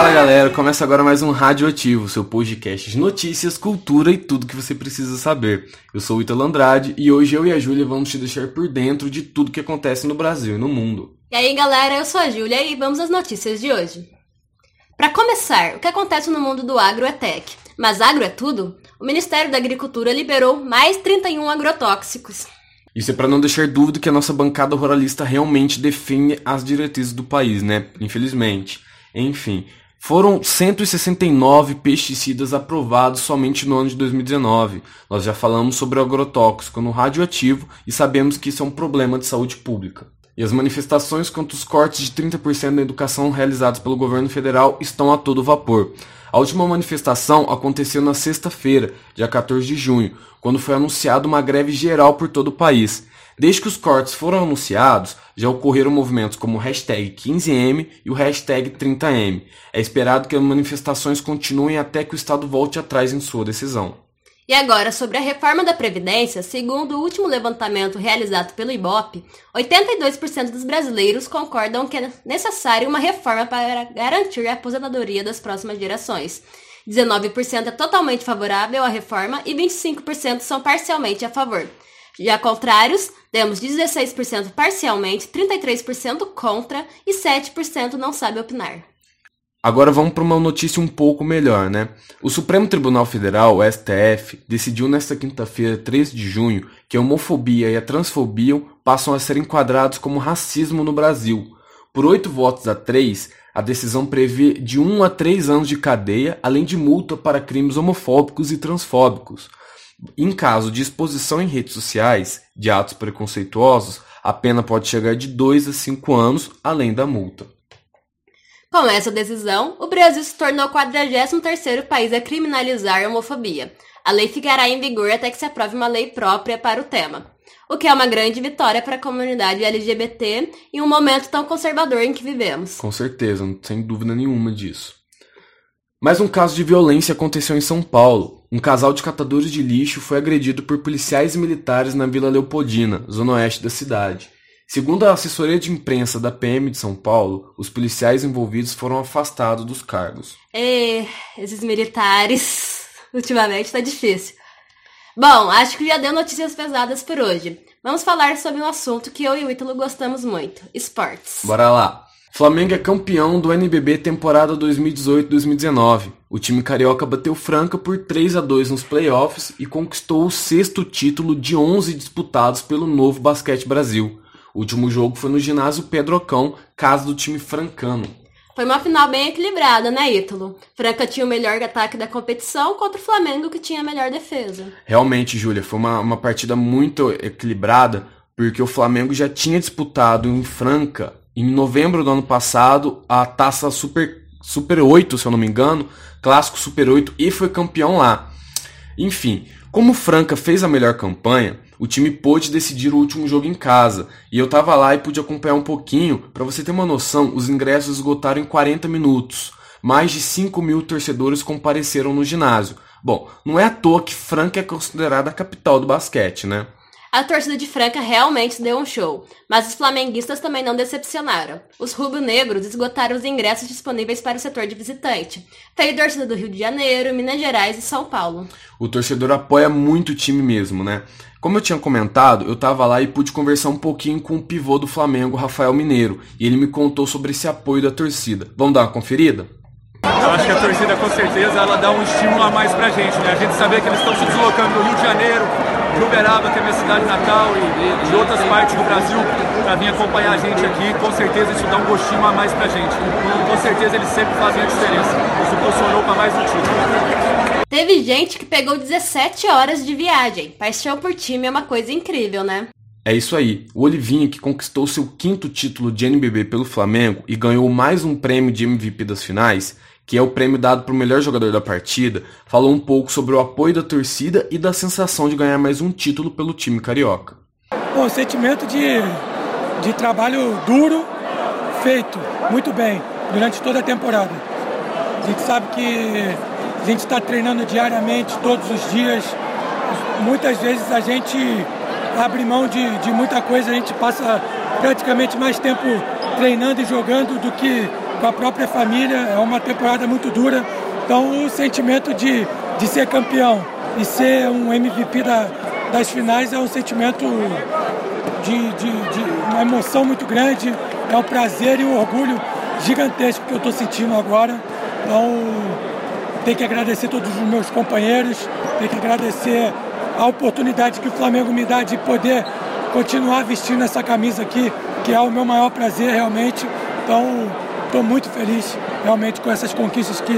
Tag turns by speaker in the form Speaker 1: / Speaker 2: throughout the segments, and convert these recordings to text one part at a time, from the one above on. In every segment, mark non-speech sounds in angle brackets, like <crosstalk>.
Speaker 1: Fala galera, começa agora mais um Radioativo, seu podcast de notícias, cultura e tudo que você precisa saber. Eu sou o Ítalo Andrade e hoje eu e a Júlia vamos te deixar por dentro de tudo que acontece no Brasil e no mundo.
Speaker 2: E aí galera, eu sou a Júlia e vamos às notícias de hoje. Para começar, o que acontece no mundo do agro é tech. Mas agro é tudo? O Ministério da Agricultura liberou mais 31 agrotóxicos.
Speaker 1: Isso é para não deixar dúvida que a nossa bancada ruralista realmente define as diretrizes do país, né? Infelizmente. Enfim, foram 169 pesticidas aprovados somente no ano de 2019. Nós já falamos sobre o agrotóxico no radioativo e sabemos que isso é um problema de saúde pública. E as manifestações contra os cortes de 30% da educação realizados pelo governo federal estão a todo vapor. A última manifestação aconteceu na sexta-feira, dia 14 de junho, quando foi anunciada uma greve geral por todo o país. Desde que os cortes foram anunciados, já ocorreram movimentos como o hashtag 15M e o hashtag 30M. É esperado que as manifestações continuem até que o Estado volte atrás em sua decisão.
Speaker 2: E agora, sobre a reforma da Previdência, segundo o último levantamento realizado pelo IBOP, 82% dos brasileiros concordam que é necessária uma reforma para garantir a aposentadoria das próximas gerações. 19% é totalmente favorável à reforma e 25% são parcialmente a favor. Já contrários, temos 16% parcialmente, 33% contra e 7% não sabe opinar.
Speaker 1: Agora vamos para uma notícia um pouco melhor, né? O Supremo Tribunal Federal, o STF, decidiu nesta quinta-feira, 3 de junho, que a homofobia e a transfobia passam a ser enquadrados como racismo no Brasil. Por oito votos a três, a decisão prevê de um a três anos de cadeia, além de multa para crimes homofóbicos e transfóbicos. Em caso de exposição em redes sociais de atos preconceituosos, a pena pode chegar de dois a cinco anos, além da multa.
Speaker 2: Com essa decisão, o Brasil se tornou o 43º país a criminalizar a homofobia. A lei ficará em vigor até que se aprove uma lei própria para o tema, o que é uma grande vitória para a comunidade LGBT em um momento tão conservador em que vivemos.
Speaker 1: Com certeza, sem dúvida nenhuma disso. Mais um caso de violência aconteceu em São Paulo. Um casal de catadores de lixo foi agredido por policiais e militares na Vila Leopoldina, zona oeste da cidade. Segundo a assessoria de imprensa da PM de São Paulo, os policiais envolvidos foram afastados dos cargos.
Speaker 2: E esses militares, <laughs> ultimamente tá difícil. Bom, acho que já deu notícias pesadas por hoje. Vamos falar sobre um assunto que eu e o Ítalo gostamos muito: esportes.
Speaker 1: Bora lá! Flamengo é campeão do NBB temporada 2018-2019. O time carioca bateu Franca por 3 a 2 nos playoffs e conquistou o sexto título de 11 disputados pelo Novo Basquete Brasil. O último jogo foi no ginásio Pedrocão, casa do time francano.
Speaker 2: Foi uma final bem equilibrada, né, Ítalo? Franca tinha o melhor ataque da competição contra o Flamengo, que tinha a melhor defesa.
Speaker 1: Realmente, Júlia, foi uma, uma partida muito equilibrada, porque o Flamengo já tinha disputado em Franca, em novembro do ano passado, a taça Super, Super 8, se eu não me engano, clássico Super 8, e foi campeão lá. Enfim, como Franca fez a melhor campanha, o time pôde decidir o último jogo em casa. E eu tava lá e pude acompanhar um pouquinho. Para você ter uma noção, os ingressos esgotaram em 40 minutos. Mais de 5 mil torcedores compareceram no ginásio. Bom, não é à toa que Franca é considerada a capital do basquete, né?
Speaker 2: A torcida de Franca realmente deu um show, mas os flamenguistas também não decepcionaram. Os rubro-negros esgotaram os ingressos disponíveis para o setor de visitante. Veio torcida do Rio de Janeiro, Minas Gerais e São Paulo.
Speaker 1: O torcedor apoia muito o time mesmo, né? Como eu tinha comentado, eu estava lá e pude conversar um pouquinho com o pivô do Flamengo, Rafael Mineiro, e ele me contou sobre esse apoio da torcida. Vamos dar uma conferida?
Speaker 3: Eu acho que a torcida, com certeza, ela dá um estímulo a mais pra gente, né? A gente saber que eles estão se deslocando do Rio de Janeiro, de Uberaba, que é minha cidade natal, e de outras partes do Brasil, para vir acompanhar a gente aqui, com certeza isso dá um gostinho a mais pra gente. E com certeza eles sempre fazem a diferença. Isso funcionou para mais um título.
Speaker 2: Teve gente que pegou 17 horas de viagem. Paixão por time é uma coisa incrível, né?
Speaker 1: É isso aí. O Olivinha, que conquistou seu quinto título de NBB pelo Flamengo e ganhou mais um prêmio de MVP das finais, que é o prêmio dado para o melhor jogador da partida, falou um pouco sobre o apoio da torcida e da sensação de ganhar mais um título pelo time carioca.
Speaker 4: Bom, sentimento de, de trabalho duro, feito muito bem durante toda a temporada. A gente sabe que a gente está treinando diariamente, todos os dias. Muitas vezes a gente abre mão de, de muita coisa, a gente passa praticamente mais tempo treinando e jogando do que com a própria família. É uma temporada muito dura. Então o sentimento de, de ser campeão e ser um MVP da, das finais é um sentimento de, de, de uma emoção muito grande. É um prazer e um orgulho gigantesco que eu estou sentindo agora. Então tem que agradecer todos os meus companheiros, tem que agradecer a oportunidade que o Flamengo me dá de poder continuar vestindo essa camisa aqui, que é o meu maior prazer realmente. Então, estou muito feliz realmente com essas conquistas que,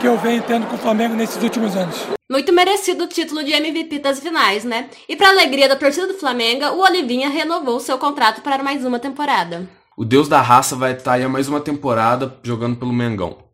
Speaker 4: que eu venho tendo com o Flamengo nesses últimos anos.
Speaker 2: Muito merecido o título de MVP das finais, né? E para alegria da torcida do Flamengo, o Olivinha renovou seu contrato para mais uma temporada.
Speaker 5: O Deus da Raça vai estar aí a mais uma temporada jogando pelo Mengão.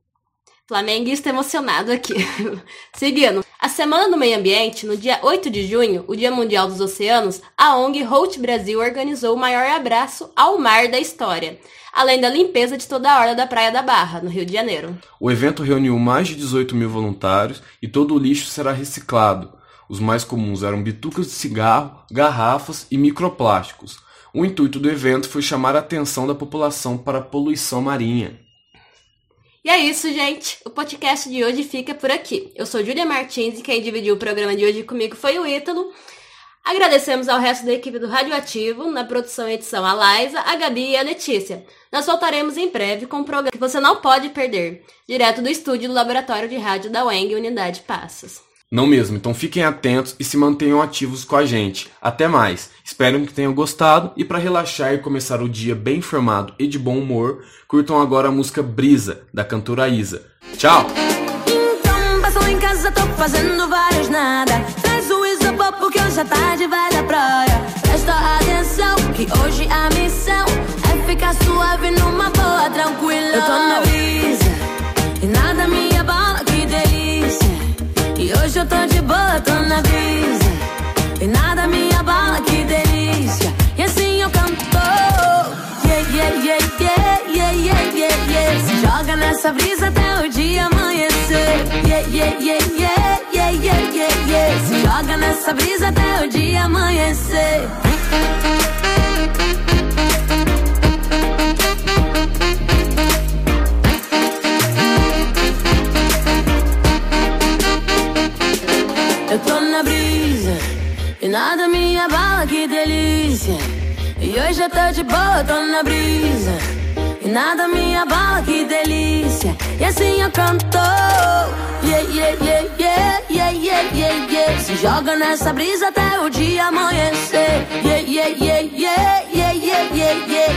Speaker 2: Flamenguista emocionado aqui. <laughs> Seguindo, a Semana do Meio Ambiente, no dia 8 de junho, o Dia Mundial dos Oceanos, a ONG Holt Brasil organizou o maior abraço ao mar da história, além da limpeza de toda a orla da Praia da Barra, no Rio de Janeiro.
Speaker 5: O evento reuniu mais de 18 mil voluntários e todo o lixo será reciclado. Os mais comuns eram bitucas de cigarro, garrafas e microplásticos. O intuito do evento foi chamar a atenção da população para a poluição marinha.
Speaker 2: E é isso, gente. O podcast de hoje fica por aqui. Eu sou Júlia Martins e quem dividiu o programa de hoje comigo foi o Ítalo. Agradecemos ao resto da equipe do Radioativo, na produção e edição a Laisa, a Gabi e a Letícia. Nós voltaremos em breve com um programa que você não pode perder, direto do estúdio do Laboratório de Rádio da UENG Unidade Passos.
Speaker 5: Não mesmo, então fiquem atentos e se mantenham ativos com a gente. Até mais. Espero que tenham gostado e para relaxar e começar o dia bem informado e de bom humor, curtam agora a música Brisa da cantora Isa. Tchau. Então, eu tô de boa, tô na brisa. E nada me abala, que delícia. E assim eu canto. Yeah, yeah, yeah, yeah, yeah, yeah, yeah, yeah. Se joga nessa brisa até o dia amanhecer. Yeah, yeah, yeah, yeah, yeah, yeah, yeah, yeah. Se joga nessa brisa até o dia que delícia. E hoje eu tô de boa, tô na brisa. E nada me abala, que delícia. E assim eu canto. Yeah, yeah, yeah, yeah, yeah, yeah, yeah, yeah. Se joga nessa brisa até o dia amanhecer. Yeah, yeah, yeah, yeah.